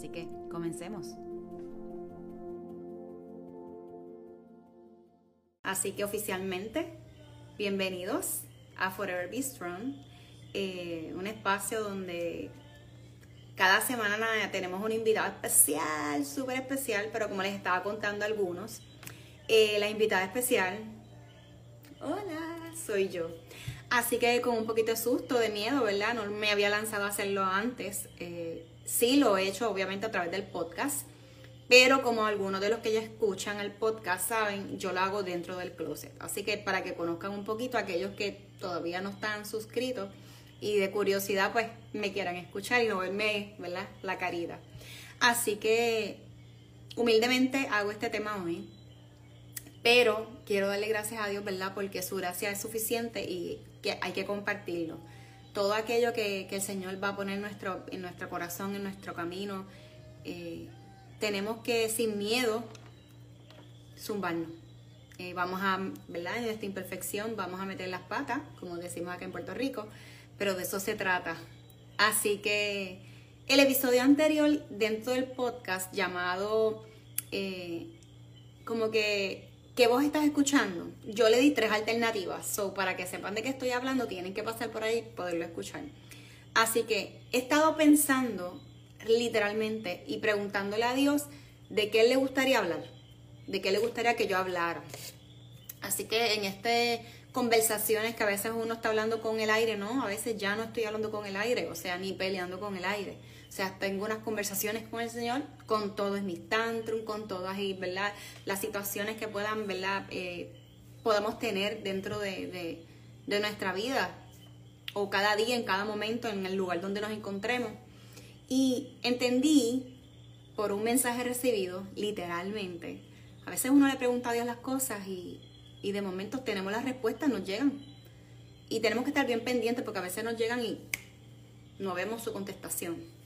Así que comencemos. Así que oficialmente, bienvenidos a Forever Be Strong, eh, un espacio donde cada semana tenemos un invitado especial, súper especial, pero como les estaba contando algunos, eh, la invitada especial, hola, soy yo. Así que con un poquito de susto, de miedo, ¿verdad? No me había lanzado a hacerlo antes. Eh, Sí lo he hecho obviamente a través del podcast, pero como algunos de los que ya escuchan el podcast saben, yo lo hago dentro del closet. Así que para que conozcan un poquito aquellos que todavía no están suscritos y de curiosidad pues me quieran escuchar y no verme, ¿verdad? La carita. Así que humildemente hago este tema hoy. Pero quiero darle gracias a Dios, ¿verdad? Porque su gracia es suficiente y que hay que compartirlo todo aquello que, el Señor va a poner nuestro, en nuestro corazón, en nuestro camino, eh, tenemos que sin miedo zumbarnos. Eh, vamos a, ¿verdad? En esta imperfección vamos a meter las patas, como decimos acá en Puerto Rico, pero de eso se trata. Así que el episodio anterior dentro del podcast llamado eh, como que ¿Qué vos estás escuchando? Yo le di tres alternativas, so para que sepan de qué estoy hablando, tienen que pasar por ahí y poderlo escuchar. Así que he estado pensando literalmente y preguntándole a Dios de qué le gustaría hablar, de qué le gustaría que yo hablara. Así que en estas conversaciones que a veces uno está hablando con el aire, no, a veces ya no estoy hablando con el aire, o sea, ni peleando con el aire o sea, tengo unas conversaciones con el Señor, con todos mis tantrum, con todas ¿verdad? las situaciones que puedan, ¿verdad? Eh, podamos tener dentro de, de nuestra vida o cada día, en cada momento, en el lugar donde nos encontremos. Y entendí por un mensaje recibido, literalmente. A veces uno le pregunta a Dios las cosas y, y de momento tenemos las respuestas, nos llegan. Y tenemos que estar bien pendientes porque a veces nos llegan y no vemos su contestación.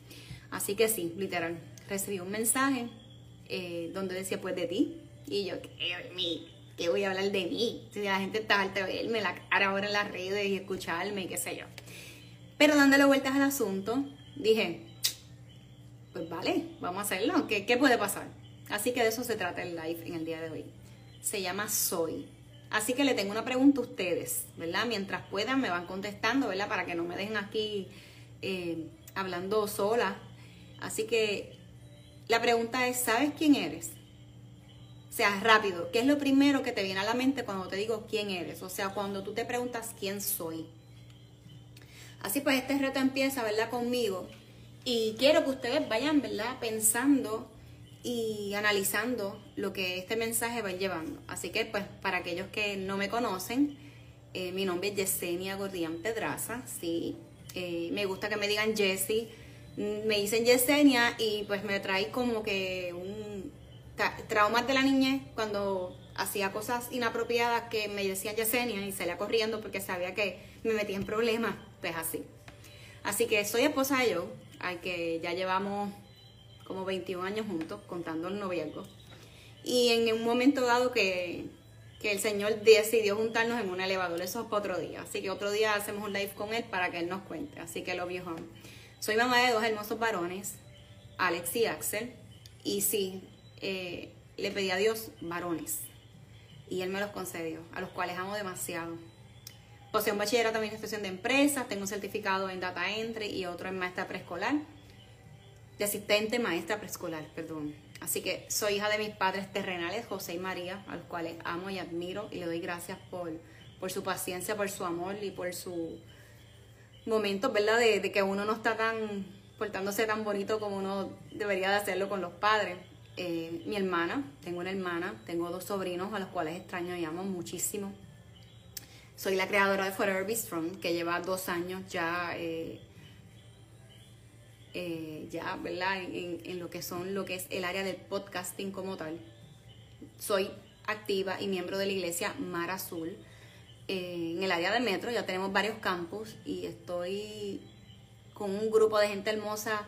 Así que sí, literal, recibí un mensaje eh, donde decía pues de ti. Y yo, ¿qué mí? ¿Qué voy a hablar de mí? Si la gente está alta de verme la cara ahora en las redes y escucharme, qué sé yo. Pero dándole vueltas al asunto, dije, pues vale, vamos a hacerlo. ¿Qué, ¿Qué puede pasar? Así que de eso se trata el live en el día de hoy. Se llama Soy. Así que le tengo una pregunta a ustedes, ¿verdad? Mientras puedan me van contestando, ¿verdad? Para que no me dejen aquí eh, hablando sola Así que la pregunta es, ¿sabes quién eres? O sea, rápido, ¿qué es lo primero que te viene a la mente cuando te digo quién eres? O sea, cuando tú te preguntas quién soy. Así pues, este reto empieza, ¿verdad? Conmigo. Y quiero que ustedes vayan, ¿verdad? Pensando y analizando lo que este mensaje va llevando. Así que, pues, para aquellos que no me conocen, eh, mi nombre es Yesenia Gordián Pedraza, sí. Eh, me gusta que me digan Jessie me dicen Yesenia y pues me trae como que un traumas de la niñez cuando hacía cosas inapropiadas que me decían Yesenia y salía corriendo porque sabía que me metía en problemas, pues así. Así que soy esposa de Joe, al que ya llevamos como 21 años juntos, contando el noviazgo. Y en un momento dado que, que el Señor decidió juntarnos en un elevador, eso es para otro día. Así que otro día hacemos un live con él para que él nos cuente. Así que lo viejo. Soy mamá de dos hermosos varones, Alex y Axel, y sí, eh, le pedí a Dios varones, y Él me los concedió, a los cuales amo demasiado. Poseo un bachillerato en administración de empresas, tengo un certificado en data entry y otro en maestra preescolar, de asistente maestra preescolar, perdón. Así que soy hija de mis padres terrenales, José y María, a los cuales amo y admiro y le doy gracias por, por su paciencia, por su amor y por su momentos, ¿verdad? De, que uno no está tan portándose tan bonito como uno debería de hacerlo con los padres. Eh, mi hermana, tengo una hermana, tengo dos sobrinos a los cuales extraño y amo muchísimo. Soy la creadora de Forever Be que lleva dos años ya eh, eh, ya, ¿verdad? En, lo que son, lo que es el área del podcasting como tal. Soy activa y miembro de la iglesia Mar Azul. En el área del metro ya tenemos varios campus y estoy con un grupo de gente hermosa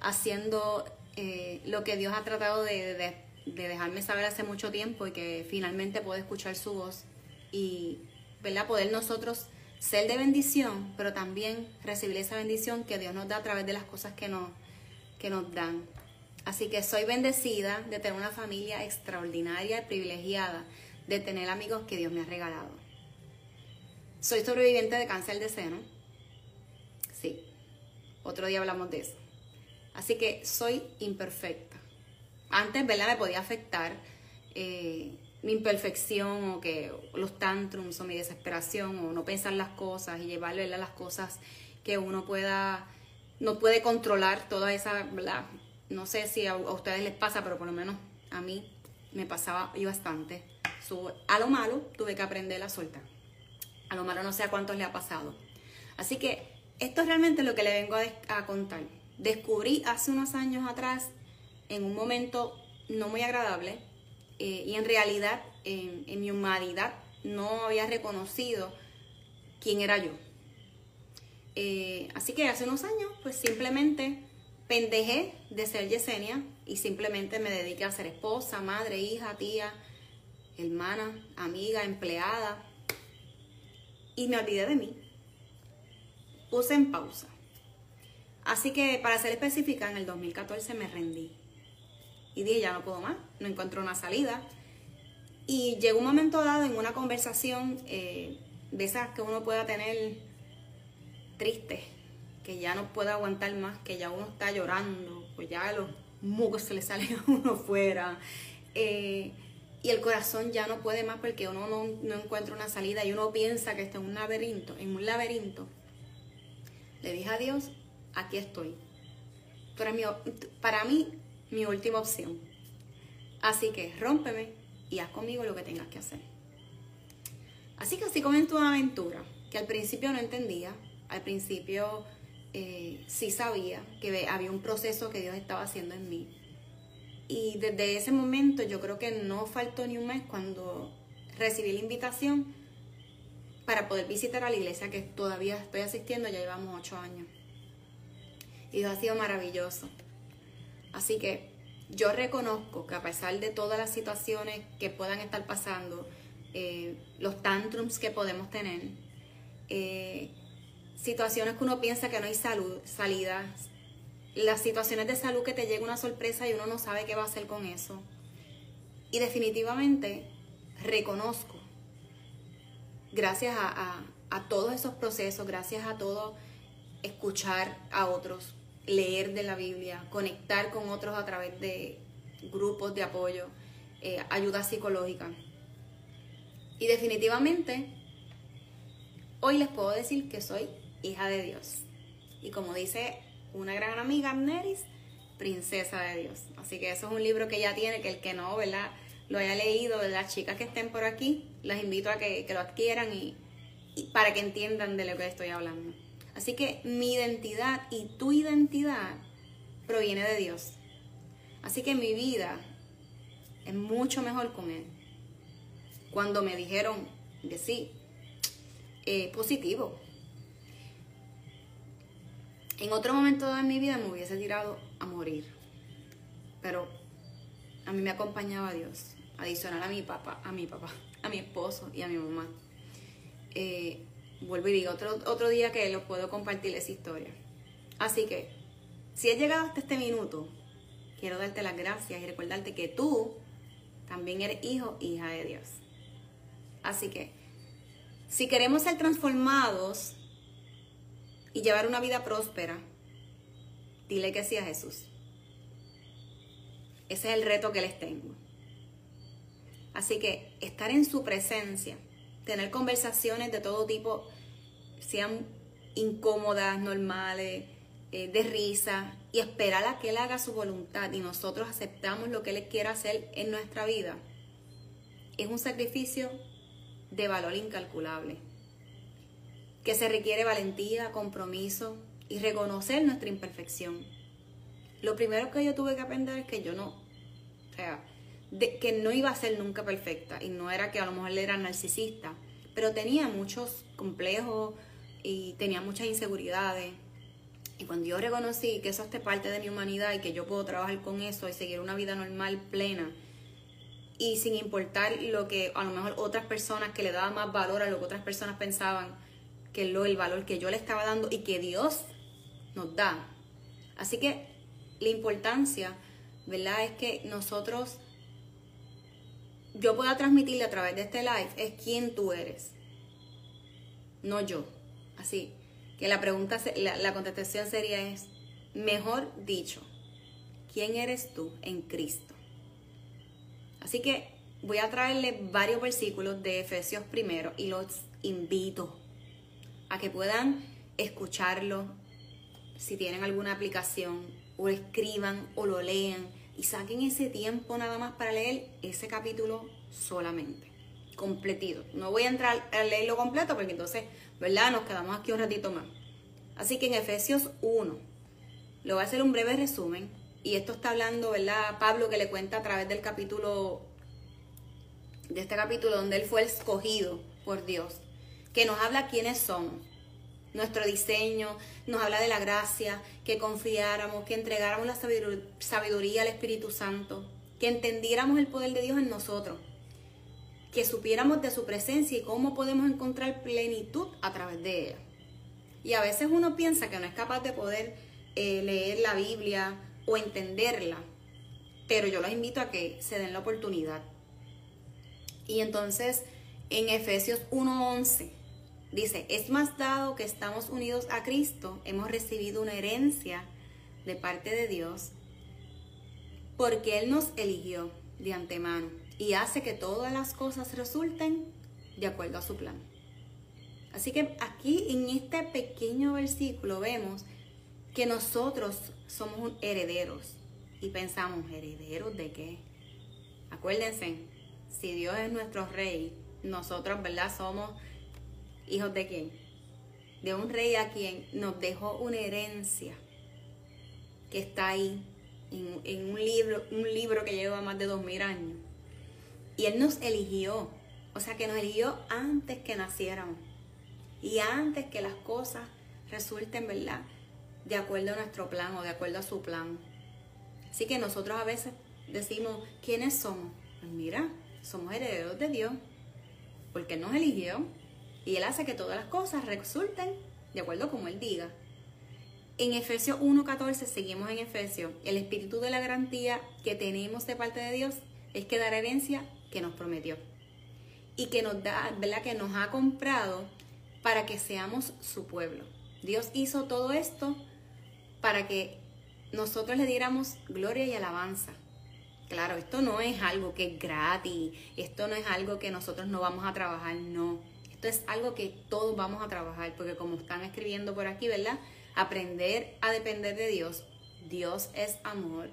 haciendo eh, lo que Dios ha tratado de, de, dejarme saber hace mucho tiempo y que finalmente puedo escuchar su voz y ¿verdad? poder nosotros ser de bendición, pero también recibir esa bendición que Dios nos da a través de las cosas que nos, que nos dan. Así que soy bendecida de tener una familia extraordinaria y privilegiada, de tener amigos que Dios me ha regalado. Soy sobreviviente de cáncer de seno. Sí, otro día hablamos de eso. Así que soy imperfecta. Antes, ¿verdad? Me podía afectar. Eh, mi imperfección o que los tantrums o mi desesperación o no pensar las cosas y llevarle a las cosas que uno pueda no puede controlar toda esa ¿verdad? no sé si a, ustedes les pasa pero por lo menos a mí me pasaba y bastante a lo malo tuve que aprender a soltar a lo malo no sé a cuántos le ha pasado así que esto es realmente lo que le vengo a, contar descubrí hace unos años atrás en un momento no muy agradable eh, y en realidad en, mi humanidad no había reconocido quién era yo. Eh, así que hace unos años pues simplemente pendejé de ser Yesenia y simplemente me dediqué a ser esposa, madre, hija, tía, hermana, amiga, empleada y me olvidé de mí. Puse en pausa. Así que para ser específica, en el 2014 me rendí y dije, ya no puedo más, no encuentro una salida. Y llegó un momento dado en una conversación eh, de esas que uno pueda tener triste, que ya no puede aguantar más, que ya uno está llorando, pues ya los mucos se le salen a uno fuera. Eh, y el corazón ya no puede más porque uno no, no, encuentra una salida y uno piensa que está en un laberinto, en un laberinto. Le dije a Dios, aquí estoy. para mí mi última opción. Así que rómpeme y haz conmigo lo que tengas que hacer. Así que así comenzó una aventura que al principio no entendía, al principio eh, sí sabía que había un proceso que Dios estaba haciendo en mí. Y desde ese momento yo creo que no faltó ni un mes cuando recibí la invitación para poder visitar a la iglesia que todavía estoy asistiendo, ya llevamos ocho años. Y ha sido maravilloso. Así que yo reconozco que a pesar de todas las situaciones que puedan estar pasando, eh, los tantrums que podemos tener, eh, situaciones que uno piensa que no hay salud, salidas, las situaciones de salud que te llega una sorpresa y uno no sabe qué va a hacer con eso. Y definitivamente reconozco, gracias a todos esos procesos, gracias a todo escuchar a otros, leer de la Biblia, conectar con otros a través de grupos de apoyo, eh, ayuda psicológica. Y definitivamente, hoy les puedo decir que soy hija de Dios. Y como dice una gran amiga, Neris, princesa de Dios. Así que eso es un libro que ella tiene, que el que no, ¿verdad? Lo haya leído, las chicas que estén por aquí, las invito a que, lo adquieran y para que entiendan de lo que estoy hablando. Así que mi identidad y tu identidad proviene de Dios. Así que mi vida es mucho mejor con Él. Cuando me dijeron de sí, eh, positivo. En otro momento de mi vida me hubiese tirado a morir. Pero a mí me acompañaba Dios, adicional a mi papá, a mi papá, a mi esposo y a mi mamá. Eh, vuelvo y digo, otro, otro día que lo puedo compartir esa historia. Así que, si has llegado hasta este minuto, quiero darte las gracias y recordarte que tú también eres hijo, hija de Dios. Así que, si queremos ser transformados y llevar una vida próspera, dile que sí a Jesús. Ese es el reto que les tengo. Así que estar en su presencia tener conversaciones de todo tipo, sean incómodas, normales, eh, de risa, y esperar a que Él haga su voluntad y nosotros aceptamos lo que Él quiera hacer en nuestra vida, es un sacrificio de valor incalculable, que se requiere valentía, compromiso y reconocer nuestra imperfección. lo primero que yo tuve que aprender es que yo no, o sea, que no iba a ser nunca perfecta y no era que a lo mejor era narcisista, pero tenía muchos complejos y tenía muchas inseguridades. Y cuando yo reconocí que eso es parte de mi humanidad y que yo puedo trabajar con eso y seguir una vida normal, plena, y sin importar lo que a lo mejor otras personas que le daban más valor a lo que otras personas pensaban que lo el valor que yo le estaba dando y que Dios nos da. Así que la importancia, ¿verdad? Es que nosotros yo pueda transmitirle a través de este live es quién tú eres, no yo. Así que la pregunta, la, la contestación sería es, mejor dicho, ¿quién eres tú en Cristo? Así que voy a traerle varios versículos de Efesios primero y los invito a que puedan escucharlo si tienen alguna aplicación o escriban o lo lean y saquen ese tiempo nada más para leer ese capítulo solamente, completito. No voy a entrar a leerlo completo porque entonces, ¿verdad? Nos quedamos aquí un ratito más. Así que en Efesios 1, lo voy a hacer un breve resumen y esto está hablando, ¿verdad? Pablo que le cuenta a través del capítulo, de este capítulo donde él fue escogido por Dios, que nos habla quiénes somos, nuestro diseño, nos habla de la gracia, que confiáramos, que entregáramos la sabiduría al Espíritu Santo, que entendiéramos el poder de Dios en nosotros, que supiéramos de su presencia y cómo podemos encontrar plenitud a través de ella. Y a veces uno piensa que no es capaz de poder eh, leer la Biblia o entenderla, pero yo los invito a que se den la oportunidad. Y entonces en Efesios 1:11 dice, es más dado que estamos unidos a Cristo, hemos recibido una herencia de parte de Dios, porque Él nos eligió de antemano y hace que todas las cosas resulten de acuerdo a su plan. Así que aquí en este pequeño versículo vemos que nosotros somos herederos. Y pensamos, ¿herederos de qué? Acuérdense, si Dios es nuestro rey, nosotros, ¿verdad? Somos hijos de quién? De un rey a quien nos dejó una herencia que está ahí en, un libro, un libro que lleva más de dos mil años. Y Él nos eligió, o sea que nos eligió antes que naciéramos y antes que las cosas resulten, ¿verdad? de acuerdo a nuestro plan o de acuerdo a su plan. Así que nosotros a veces decimos, ¿quiénes somos? Pues mira, somos herederos de Dios, porque Él nos eligió y Él hace que todas las cosas resulten de acuerdo como Él diga. En Efesios 1.14, seguimos en Efesios, el espíritu de la garantía que tenemos de parte de Dios es que dar herencia que nos prometió y que nos da, ¿verdad? Que nos ha comprado para que seamos su pueblo. Dios hizo todo esto para que nosotros le diéramos gloria y alabanza. Claro, esto no es algo que es gratis, esto no es algo que nosotros no vamos a trabajar, no. Es algo que todos vamos a trabajar, porque como están escribiendo por aquí, ¿verdad? Aprender a depender de Dios. Dios es amor.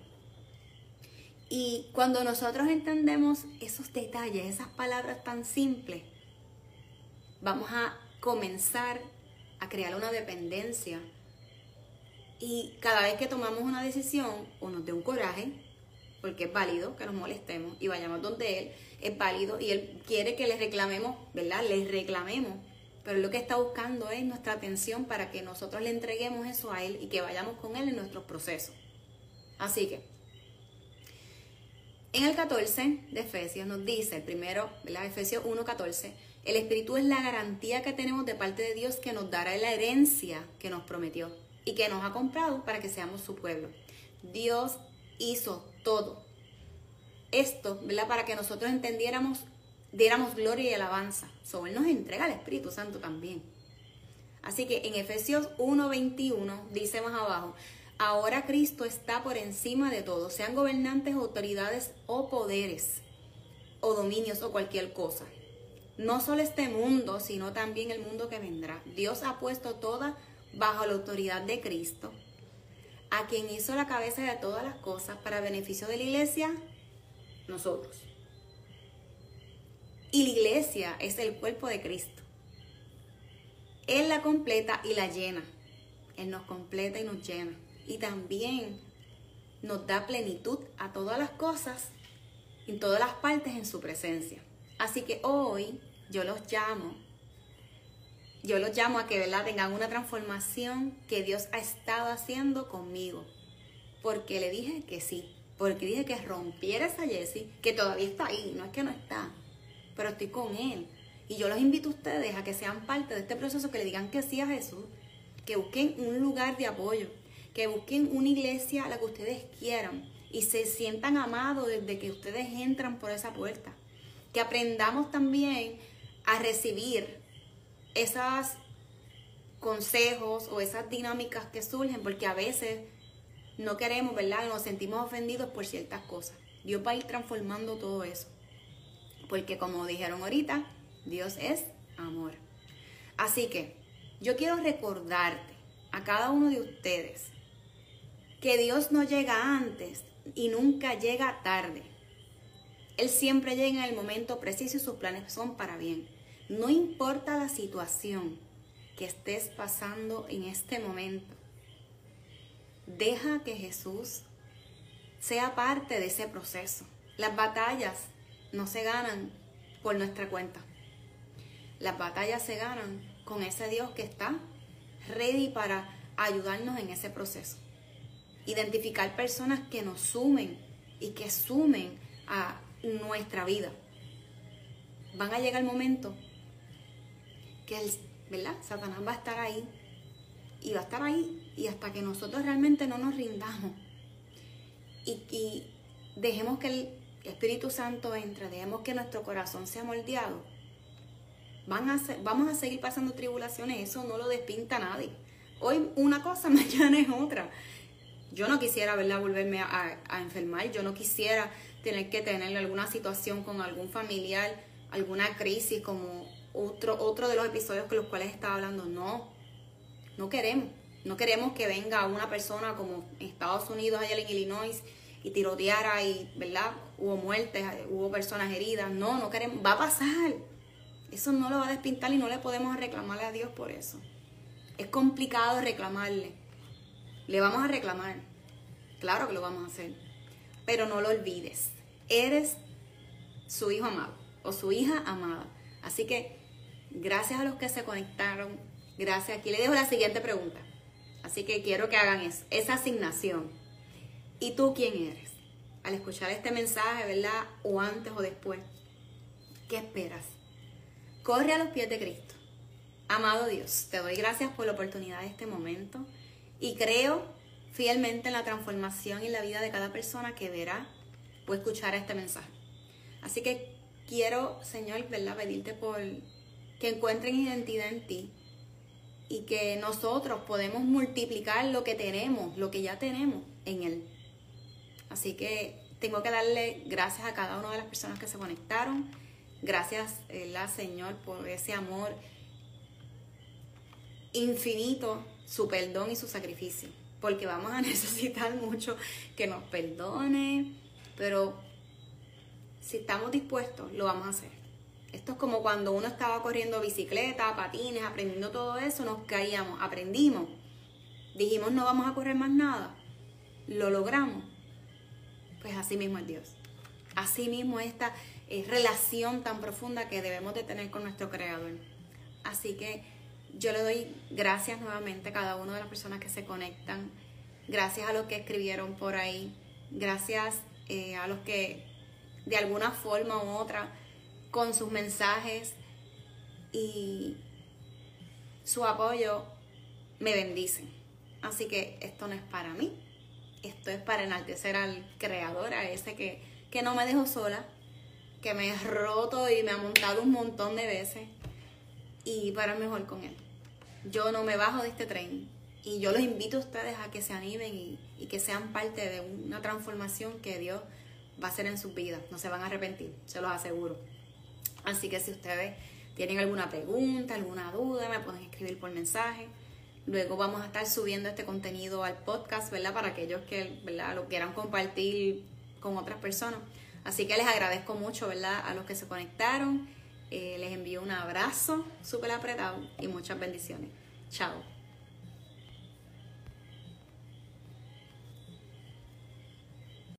Y cuando nosotros entendemos esos detalles, esas palabras tan simples, vamos a comenzar a crear una dependencia y cada vez que tomamos una decisión o nos dé un coraje, porque es válido que nos molestemos y vayamos donde Él, es válido y Él quiere que le reclamemos, ¿verdad? Le reclamemos. Pero lo que está buscando es nuestra atención para que nosotros le entreguemos eso a Él y que vayamos con Él en nuestros procesos. Así que, en el 14 de Efesios nos dice, el primero, ¿verdad? Efesios 1.14, el Espíritu es la garantía que tenemos de parte de Dios que nos dará la herencia que nos prometió y que nos ha comprado para que seamos su pueblo. Dios hizo todo esto, ¿verdad? Para que nosotros entendiéramos, diéramos gloria y alabanza. Sobre Él nos entrega el Espíritu Santo también. Así que en Efesios 1:21 dice más abajo, ahora Cristo está por encima de todo, sean gobernantes, autoridades o poderes, o dominios o cualquier cosa. No solo este mundo, sino también el mundo que vendrá. Dios ha puesto toda bajo la autoridad de Cristo, a quien hizo la cabeza de todas las cosas para beneficio de la iglesia, nosotros. Y la iglesia es el cuerpo de Cristo. Él la completa y la llena. Él nos completa y nos llena. Y también nos da plenitud a todas las cosas, en todas las partes en su presencia. Así que hoy yo los llamo, yo los llamo a que ¿verdad? tengan una transformación que Dios ha estado haciendo conmigo. Porque le dije que sí, porque dije que rompiera esa Jessie, que todavía está ahí, no es que no está, pero estoy con Él. Y yo los invito a ustedes a que sean parte de este proceso, que le digan que sí a Jesús, que busquen un lugar de apoyo, que busquen una iglesia a la que ustedes quieran y se sientan amados desde que ustedes entran por esa puerta. Que aprendamos también a recibir esos consejos o esas dinámicas que surgen, porque a veces no queremos, ¿verdad? Nos sentimos ofendidos por ciertas cosas. Dios va a ir transformando todo eso. Porque como dijeron ahorita, Dios es amor. Así que yo quiero recordarte a cada uno de ustedes que Dios no llega antes y nunca llega tarde. Él siempre llega en el momento preciso y sus planes son para bien. No importa la situación que estés pasando en este momento, deja que Jesús sea parte de ese proceso. Las batallas no se ganan por nuestra cuenta. Las batallas se ganan con ese Dios que está ready para ayudarnos en ese proceso. Identificar personas que nos sumen y que sumen a nuestra vida. Van a llegar el momento que el, ¿verdad? Satanás va a estar ahí y va a estar ahí y hasta que nosotros realmente no nos rindamos y, dejemos que el Espíritu Santo entre, dejemos que nuestro corazón sea moldeado, van a vamos a seguir pasando tribulaciones, eso no lo despinta nadie. Hoy una cosa, mañana es otra. Yo no quisiera, ¿verdad?, volverme a enfermar, yo no quisiera tener que tener alguna situación con algún familiar, alguna crisis como otro, otro de los episodios con los cuales estaba hablando. No, no queremos. No queremos que venga una persona como en Estados Unidos, allá en Illinois, y tiroteara y, ¿verdad? Hubo muertes, hubo personas heridas. No, no queremos. Va a pasar. Eso no lo va a despintar y no le podemos reclamarle a Dios por eso. Es complicado reclamarle. Le vamos a reclamar. Claro que lo vamos a hacer. Pero no lo olvides. Eres su hijo amado o su hija amada. Así que gracias a los que se conectaron. Gracias. Aquí le dejo la siguiente pregunta. Así que quiero que hagan eso, esa asignación. ¿Y tú quién eres? Al escuchar este mensaje, ¿verdad? O antes o después. ¿Qué esperas? Corre a los pies de Cristo. Amado Dios, te doy gracias por la oportunidad de este momento y creo fielmente en la transformación y la vida de cada persona que verá o escuchará este mensaje. Así que quiero, Señor, ¿verdad? pedirte por que encuentren identidad en ti y que nosotros podemos multiplicar lo que tenemos, lo que ya tenemos en Él. Así que tengo que darle gracias a cada una de las personas que se conectaron. Gracias, la Señor, por ese amor infinito, su perdón y su sacrificio. Porque vamos a necesitar mucho que nos perdone, pero si estamos dispuestos, lo vamos a hacer. Esto es como cuando uno estaba corriendo bicicleta, patines, aprendiendo todo eso, nos caíamos, aprendimos. Dijimos no vamos a correr más nada. Lo logramos. Pues así mismo es Dios. Así mismo esta eh, relación tan profunda que debemos de tener con nuestro Creador. Así que yo le doy gracias nuevamente a cada una de las personas que se conectan. Gracias a los que escribieron por ahí. Gracias eh, a los que de alguna forma u otra con sus mensajes y su apoyo me bendicen. Así que esto no es para mí, esto es para enaltecer al creador, a ese que, que no me dejó sola, que me he roto y me ha montado un montón de veces y para mejor con él. Yo no me bajo de este tren y yo los invito a ustedes a que se animen y, y que sean parte de una transformación que Dios va a hacer en sus vidas. No se van a arrepentir, se los aseguro. Así que si ustedes tienen alguna pregunta, alguna duda, me pueden escribir por mensaje. Luego vamos a estar subiendo este contenido al podcast, ¿verdad? Para aquellos que, ¿verdad? Lo quieran compartir con otras personas. Así que les agradezco mucho, ¿verdad? A los que se conectaron. Eh, les envío un abrazo súper apretado y muchas bendiciones. Chao.